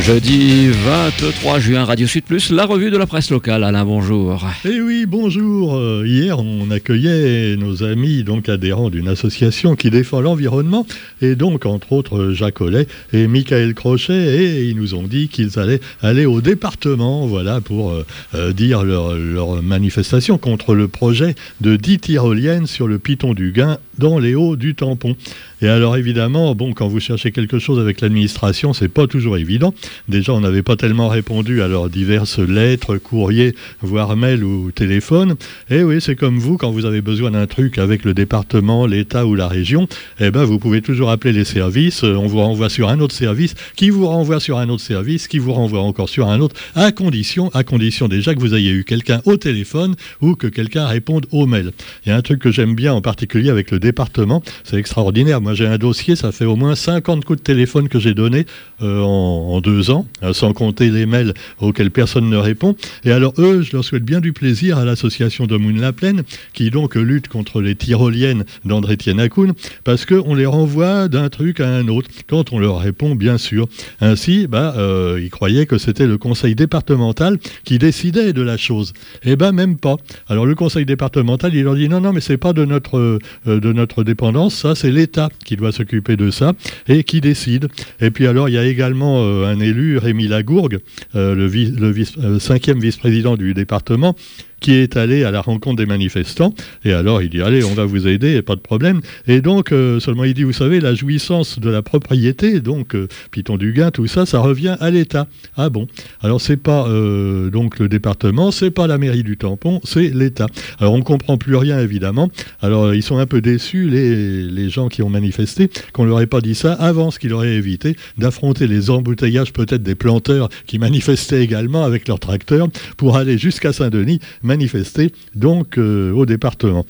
Jeudi 23 juin, Radio Sud Plus, la revue de la presse locale. Alain, bonjour. Eh oui, bonjour. Euh, hier, on accueillait nos amis donc adhérents d'une association qui défend l'environnement, et donc entre autres Jacques Ollet et Michael Crochet, et ils nous ont dit qu'ils allaient aller au département, voilà, pour euh, euh, dire leur, manifestation contre le projet de 10 tyroliennes sur le Piton du Gain dans les hauts du tampon. Et alors évidemment, bon, quand vous cherchez quelque chose avec l'administration, c'est pas toujours évident. Déjà, on n'avait pas tellement répondu à leurs diverses lettres, courriers, voire mails ou téléphones. Et oui, c'est comme vous, quand vous avez besoin d'un truc avec le département, l'État ou la région, eh ben, vous pouvez toujours appeler les services. On vous renvoie sur un autre service, qui vous renvoie sur un autre service, qui vous renvoie encore sur un autre, à condition, à condition déjà que vous ayez eu quelqu'un au téléphone ou que quelqu'un réponde au mail. Il y a un truc que j'aime bien en particulier avec le département, c'est extraordinaire. Moi, j'ai un dossier, ça fait au moins 50 coups de téléphone que j'ai donnés euh, en, deux ans, hein, sans compter les mails auxquels personne ne répond. Et alors eux, je leur souhaite bien du plaisir à l'association de la Plaine, qui donc lutte contre les tyroliennes d'André Tienakoun, parce qu'on les renvoie d'un truc à un autre, quand on leur répond bien sûr. Ainsi, bah, euh, ils croyaient que c'était le conseil départemental qui décidait de la chose. Eh ben même pas. Alors le conseil départemental, il leur dit non, non, mais c'est pas de notre, euh, de notre dépendance, ça c'est l'État qui doit s'occuper de ça et qui décide. Et puis alors, il y a également euh, un élu, Rémi Lagourgue, euh, le, le cinquième vice-président du département, qui est allé à la rencontre des manifestants. Et alors, il dit, allez, on va vous aider, pas de problème. Et donc, euh, seulement, il dit, vous savez, la jouissance de la propriété, donc euh, Piton du Gain, tout ça, ça revient à l'État. Ah bon? Alors, c'est pas euh, donc le département, c'est pas la mairie du tampon, c'est l'État. Alors, on ne comprend plus rien, évidemment. Alors, ils sont un peu déçus, les, les gens qui ont manifesté, qu'on leur ait pas dit ça avant, ce qui leur aurait évité d'affronter les embouteillages peut-être des planteurs qui manifestaient également avec leurs tracteurs pour aller jusqu'à Saint-Denis manifester donc euh, au département.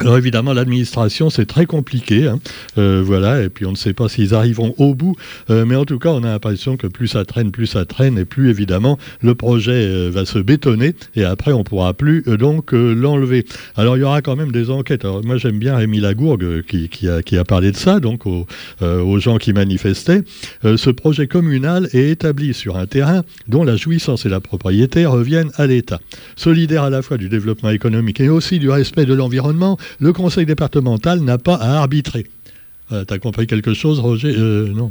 Alors évidemment, l'administration, c'est très compliqué. Hein. Euh, voilà, et puis on ne sait pas s'ils arriveront au bout. Euh, mais en tout cas, on a l'impression que plus ça traîne, plus ça traîne, et plus évidemment, le projet euh, va se bétonner, et après, on pourra plus donc l'enlever. Alors il y aura quand même des enquêtes. Alors, moi, j'aime bien Rémi Lagourgue qui, qui, a, qui, a, parlé de ça, donc aux, aux gens qui manifestaient. ce projet communal est établi sur un terrain dont la jouissance et la propriété reviennent à l'État. Solidaire à la fois du développement économique et aussi du respect de l'environnement, le conseil départemental n'a pas à arbitrer. Euh, t'as compris quelque chose, Roger? Euh, non,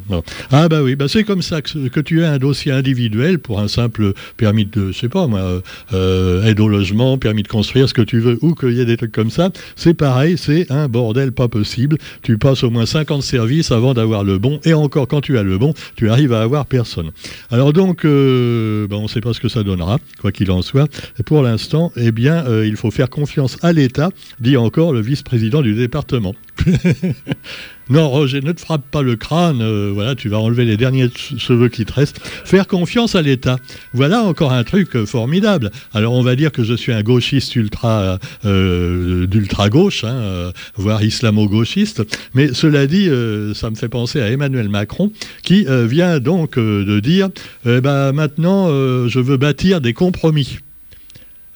Ah bah oui, bah c'est comme ça que, tu as un dossier individuel pour un simple permis de, je sais pas moi, euh, aide au logement, permis de construire ce que tu veux, ou qu'il y ait des trucs comme ça. C'est pareil, c'est un bordel pas possible. Tu passes au moins 50 services avant d'avoir le bon, et encore quand tu as le bon, tu arrives à avoir personne. Alors donc, bah, on ne sait pas ce que ça donnera, quoi qu'il en soit. Et pour l'instant, eh bien, il faut faire confiance à l'État, dit encore le vice-président du département. Non, Roger, ne te frappe pas le crâne. Euh, voilà, tu vas enlever les derniers cheveux qui te restent. Faire confiance à l'État. Voilà encore un truc euh, formidable. Alors, on va dire que je suis un gauchiste ultra euh, d'ultra gauche, hein, voire islamo-gauchiste. Mais cela dit, ça me fait penser à Emmanuel Macron, qui vient donc de dire eh ben, maintenant, je veux bâtir des compromis.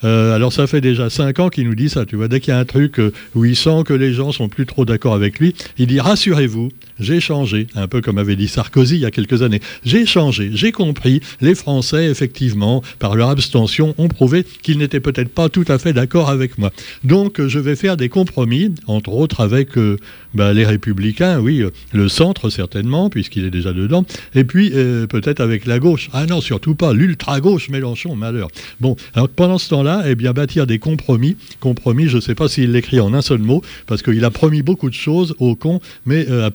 Euh, alors ça fait déjà cinq ans qu'il nous dit ça. Tu vois, dès qu'il y a un truc euh, où il sent que les gens sont plus trop d'accord avec lui, il dit rassurez-vous, j'ai changé, un peu comme avait dit Sarkozy il y a quelques années. J'ai changé, j'ai compris. Les Français, effectivement, par leur abstention, ont prouvé qu'ils n'étaient peut-être pas tout à fait d'accord avec moi. Donc je vais faire des compromis, entre autres avec euh, bah, les Républicains, oui, le centre certainement, puisqu'il est déjà dedans, et puis peut-être avec la gauche. Ah non, surtout pas l'ultra gauche Mélenchon, malheur. Bon, alors pendant ce temps-là eh bien, bâtir des compromis. Compromis, je ne sais pas s'il l'écrit en un seul mot, parce qu'il a promis beaucoup de choses aux cons, mais euh,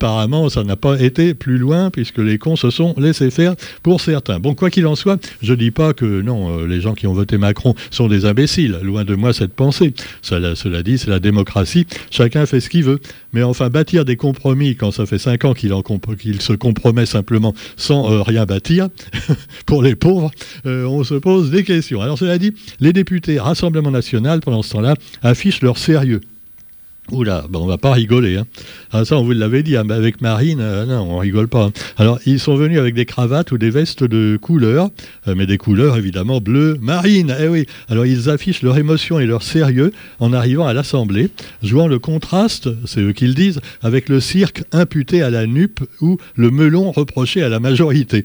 ça n'a pas été plus loin, puisque les cons se sont laissés faire pour certains. Bon, quoi qu'il en soit, je ne dis pas que non, euh, les gens qui ont voté Macron sont des imbéciles. Loin de moi cette pensée. Cela, dit, c'est la démocratie. Chacun fait ce qu'il veut. Mais enfin, bâtir des compromis quand ça fait cinq ans qu'il se compromet simplement sans euh, rien bâtir, pour les pauvres, on se pose des questions. Alors cela dit, les députés Rassemblement national, pendant ce temps-là, affichent leur sérieux. Oula, ben on va pas rigoler. Hein. Ah, ça, on vous l'avait dit, hein, avec Marine, euh, non, on rigole pas. Hein. Alors, ils sont venus avec des cravates ou des vestes de couleur, euh, mais des couleurs évidemment bleu marine. Eh oui. Alors, ils affichent leur émotion et leur sérieux en arrivant à l'Assemblée, jouant le contraste, c'est eux qui le disent, avec le cirque imputé à la nupe ou le melon reproché à la majorité.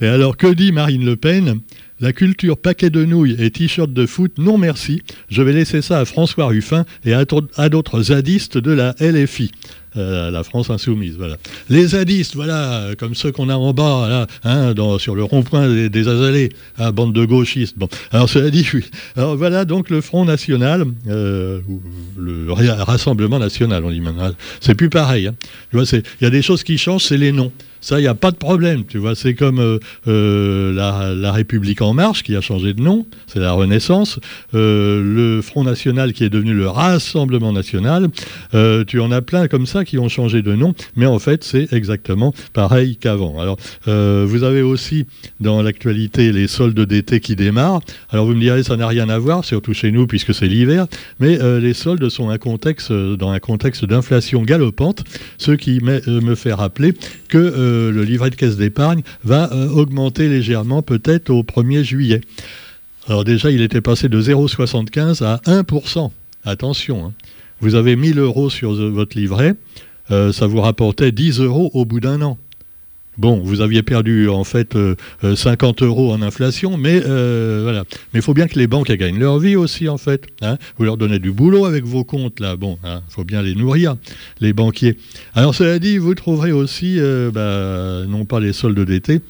Et alors, que dit Marine Le Pen? La culture paquet de nouilles et t-shirt de foot, non merci. Je vais laisser ça à François Ruffin et à, d'autres zadistes de la LFI. Euh, la France insoumise, voilà. Les zadistes, voilà, comme ceux qu'on a en bas, là, hein, sur le rond-point des, Azalées, hein, bande de gauchistes. Bon, alors cela dit. Alors voilà donc le Front National, euh, le Rassemblement National, on dit maintenant. C'est plus pareil. Hein. Il y a des choses qui changent, c'est les noms. Ça, il n'y a pas de problème, tu vois. C'est comme euh, euh, la, République en marche qui a changé de nom, c'est la Renaissance. Euh, le Front National qui est devenu le Rassemblement National. tu en as plein comme ça qui ont changé de nom, mais en fait, c'est exactement pareil qu'avant. Alors, vous avez aussi dans l'actualité les soldes d'été qui démarrent. Alors, vous me direz, ça n'a rien à voir, surtout chez nous puisque c'est l'hiver, mais les soldes sont un contexte, dans un contexte d'inflation galopante, ce qui me fait rappeler que le livret de caisse d'épargne va euh, augmenter légèrement peut-être au 1er juillet. Alors déjà, il était passé de 0,75 à 1%. Attention, hein. Vous avez 1000 euros sur votre livret, euh, ça vous rapportait 10 euros au bout d'un an. Bon, vous aviez perdu en fait 50 euh, euros en inflation, mais voilà. Mais il faut bien que les banques gagnent leur vie aussi en fait. Hein. Vous leur donnez du boulot avec vos comptes là. Bon, il hein, faut bien les nourrir, les banquiers. Alors cela dit, vous trouverez aussi, bah, non pas les soldes d'été,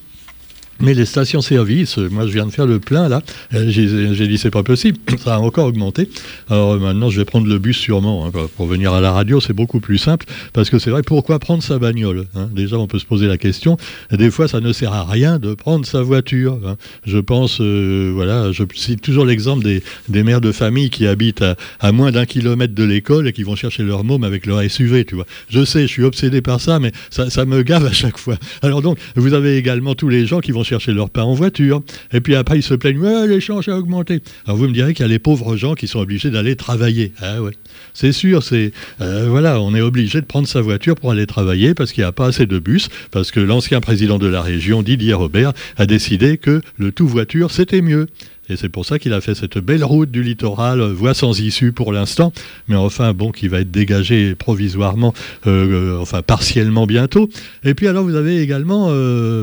mais les stations-service, moi je viens de faire le plein là, euh, j'ai dit c'est pas possible, ça a encore augmenté. Alors maintenant je vais prendre le bus sûrement, hein, pour venir à la radio c'est beaucoup plus simple, parce que c'est vrai, pourquoi prendre sa bagnole hein? Déjà on peut se poser la question, des fois ça ne sert à rien de prendre sa voiture. Hein. Je pense, euh, voilà, je cite toujours l'exemple des, des, mères de famille qui habitent à, moins d'un kilomètre de l'école et qui vont chercher leur môme avec leur SUV, tu vois. Je sais, je suis obsédé par ça, mais ça me gave à chaque fois. Alors donc, vous avez également tous les gens qui vont chercher leur pain en voiture. Et puis après, ils se plaignent, ouais, l'échange a augmenté. Alors vous me direz qu'il y a les pauvres gens qui sont obligés d'aller travailler. Ah ouais. C'est sûr, c'est euh, voilà, on est obligé de prendre sa voiture pour aller travailler parce qu'il n'y a pas assez de bus, parce que l'ancien président de la région, Didier Robert, a décidé que le tout voiture, c'était mieux. Et c'est pour ça qu'il a fait cette belle route du littoral, euh, voie sans issue pour l'instant, mais enfin, bon, qui va être dégagée provisoirement, euh, euh, enfin, partiellement bientôt. Et puis alors, vous avez également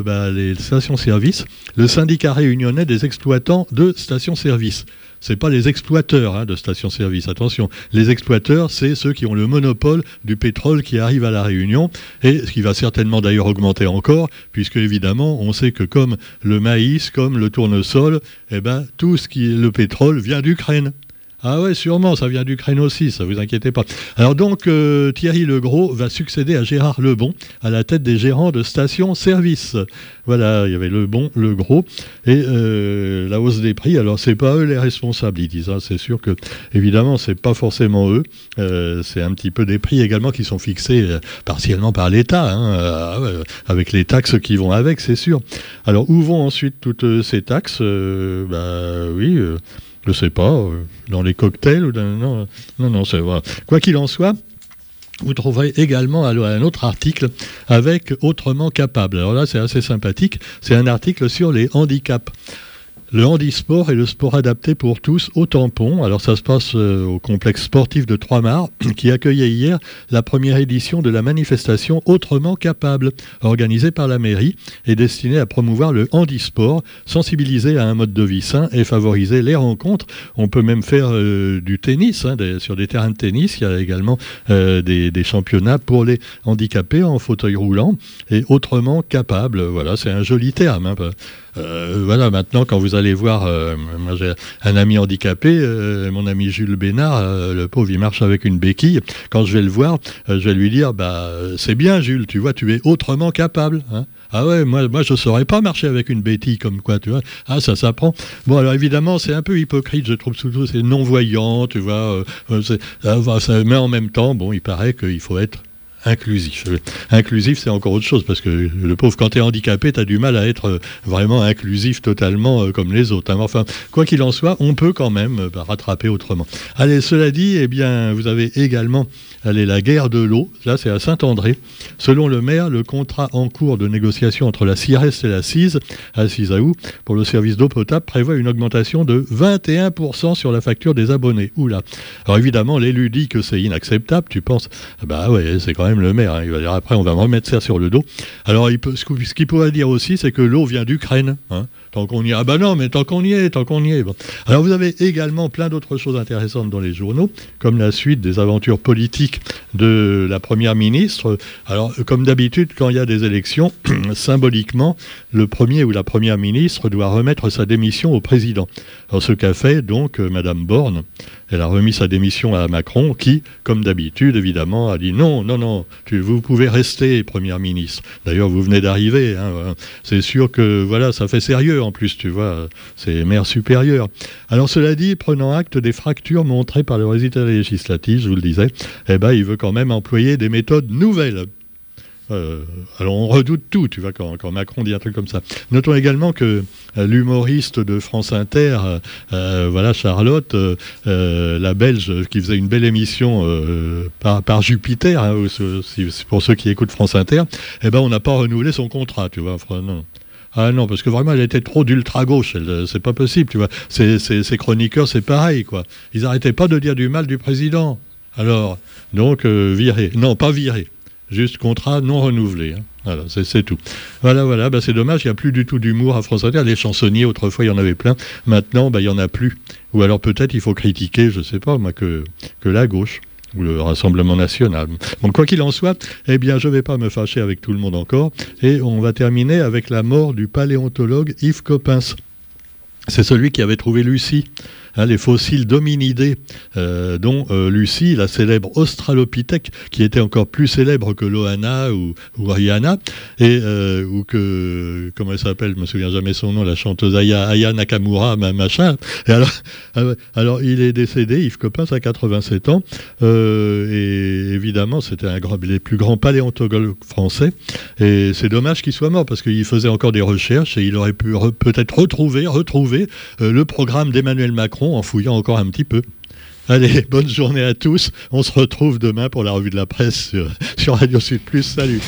bah, les stations-service, le syndicat réunionnais des exploitants de stations-service c'est pas les exploiteurs hein, de stations-service. Attention, les exploiteurs, c'est ceux qui ont le monopole du pétrole qui arrive à la Réunion, et ce qui va certainement d'ailleurs augmenter encore, puisque évidemment, on sait que comme le maïs, comme le tournesol, eh ben, tout ce qui est le pétrole vient d'Ukraine. Ah ouais, sûrement, ça vient d'Ukraine aussi, ça vous inquiétez pas. Alors donc, euh, Thierry Legros va succéder à Gérard Lebon à la tête des gérants de stations-service. Voilà, il y avait Lebon, Le Gros, et euh, la hausse des prix. Alors c'est pas eux les responsables, ils disent. Hein. C'est sûr que, évidemment, c'est pas forcément eux. Euh, c'est un petit peu des prix également qui sont fixés partiellement par l'État, hein, avec les taxes qui vont avec, c'est sûr. Alors où vont ensuite toutes ces taxes? Bah oui je sais pas, euh, dans les cocktails dans, non, non, non, c'est vrai. Quoi qu'il en soit, vous trouverez également un autre article avec Autrement capable. Alors là, c'est assez sympathique. C'est un article sur les handicaps le handisport est le sport adapté pour tous au tampon. Alors ça se passe euh, au complexe sportif de Trois-Mars qui accueillait hier la première édition de la manifestation Autrement capable, organisée par la mairie et destinée à promouvoir le handisport, sensibiliser à un mode de vie sain et favoriser les rencontres. On peut même faire euh, du tennis hein, sur des terrains de tennis. Il y a également euh, des, championnats pour les handicapés en fauteuil roulant et autrement capable. Voilà, c'est un joli terme. Hein, euh, voilà, maintenant, quand vous allez voir, euh, moi j'ai un ami handicapé, euh, mon ami Jules Bénard, le pauvre, il marche avec une béquille. Quand je vais le voir, je vais lui dire, bah, c'est bien, Jules, tu vois, tu es autrement capable. Hein. Ah ouais, moi, moi je saurais pas marcher avec une béquille comme quoi, tu vois. Ah, ça s'apprend. Bon, alors évidemment, c'est un peu hypocrite, je trouve surtout, c'est non-voyant, tu vois. mais en même temps, bon, il paraît qu'il faut être inclusif. Inclusif, c'est encore autre chose, parce que le pauvre, quand tu es handicapé, tu as du mal à être vraiment inclusif totalement comme les autres. Hein. Enfin, quoi qu'il en soit, on peut quand même bah, rattraper autrement. Allez, cela dit, eh bien, vous avez également allez, la guerre de l'eau. Là, c'est à Saint-André. Selon le maire, le contrat en cours de négociation entre la CIRES et la CISE, à Cisaou, pour le service d'eau potable, prévoit une augmentation de 21% sur la facture des abonnés. Oula. Alors évidemment, l'élu dit que c'est inacceptable. Tu penses, bah ouais, c'est quand même le maire. Hein. Il va dire après, on va me remettre ça sur le dos. Alors, ce qu'il pourrait dire aussi, c'est que l'eau vient d'Ukraine. Hein. Tant qu'on y est. Ah bah non, mais tant qu'on y est, tant qu'on y est. Alors vous avez également plein d'autres choses intéressantes dans les journaux, comme la suite des aventures politiques de la Première ministre. Alors, comme d'habitude, quand il y a des élections, symboliquement, le Premier ou la Première ministre doit remettre sa démission au président. Alors, ce qu'a fait donc euh, Madame Borne, elle a remis sa démission à Macron, qui, comme d'habitude, évidemment, a dit non, non, non, vous pouvez rester Première ministre. D'ailleurs, vous venez d'arriver. Hein, c'est sûr que voilà, ça fait sérieux en plus, tu vois, c'est maire supérieur. Alors, cela dit, prenant acte des fractures montrées par le résultat législatif, je vous le disais, eh ben, il veut quand même employer des méthodes nouvelles euh, alors on redoute tout, tu vois, quand, Macron dit un truc comme ça. Notons également que euh, l'humoriste de France Inter, euh, voilà Charlotte, la Belge, qui faisait une belle émission par, Jupiter, hein, pour ceux qui écoutent France Inter, eh ben on n'a pas renouvelé son contrat, tu vois. non. Ah non, parce que vraiment, elle était trop d'ultra-gauche. C'est pas possible, tu vois. Ces chroniqueurs, c'est pareil, quoi. Ils n'arrêtaient pas de dire du mal du président. Alors, donc, viré. Non, pas viré juste contrat non renouvelé. Hein. Voilà, c'est tout. Voilà, voilà, bah, c'est dommage, il n'y a plus du tout d'humour à France Inter. Les chansonniers, autrefois, il y en avait plein. Maintenant, bah, il n'y en a plus. Ou alors peut-être il faut critiquer, je ne sais pas, moi, que, la gauche ou le Rassemblement national. Donc quoi qu'il en soit, eh bien je ne vais pas me fâcher avec tout le monde encore, et on va terminer avec la mort du paléontologue Yves Coppens. C'est celui qui avait trouvé Lucie Hein, les fossiles d'hominidés, euh, dont euh, Lucie, la célèbre Australopithèque, qui était encore plus célèbre que Loana ou, ou euh, ou que, comment elle s'appelle, je me souviens jamais son nom, la chanteuse Aya, Nakamura, machin. Alors, il est décédé, Yves Coppens, à 87 ans, évidemment, c'était un des plus grands paléontologues français, et c'est dommage qu'il soit mort, parce qu'il faisait encore des recherches, et il aurait pu peut-être retrouver, retrouver le programme d'Emmanuel Macron en fouillant encore un petit peu. Allez, bonne journée à tous. On se retrouve demain pour la revue de la presse sur, sur Radio Sud Plus. Salut.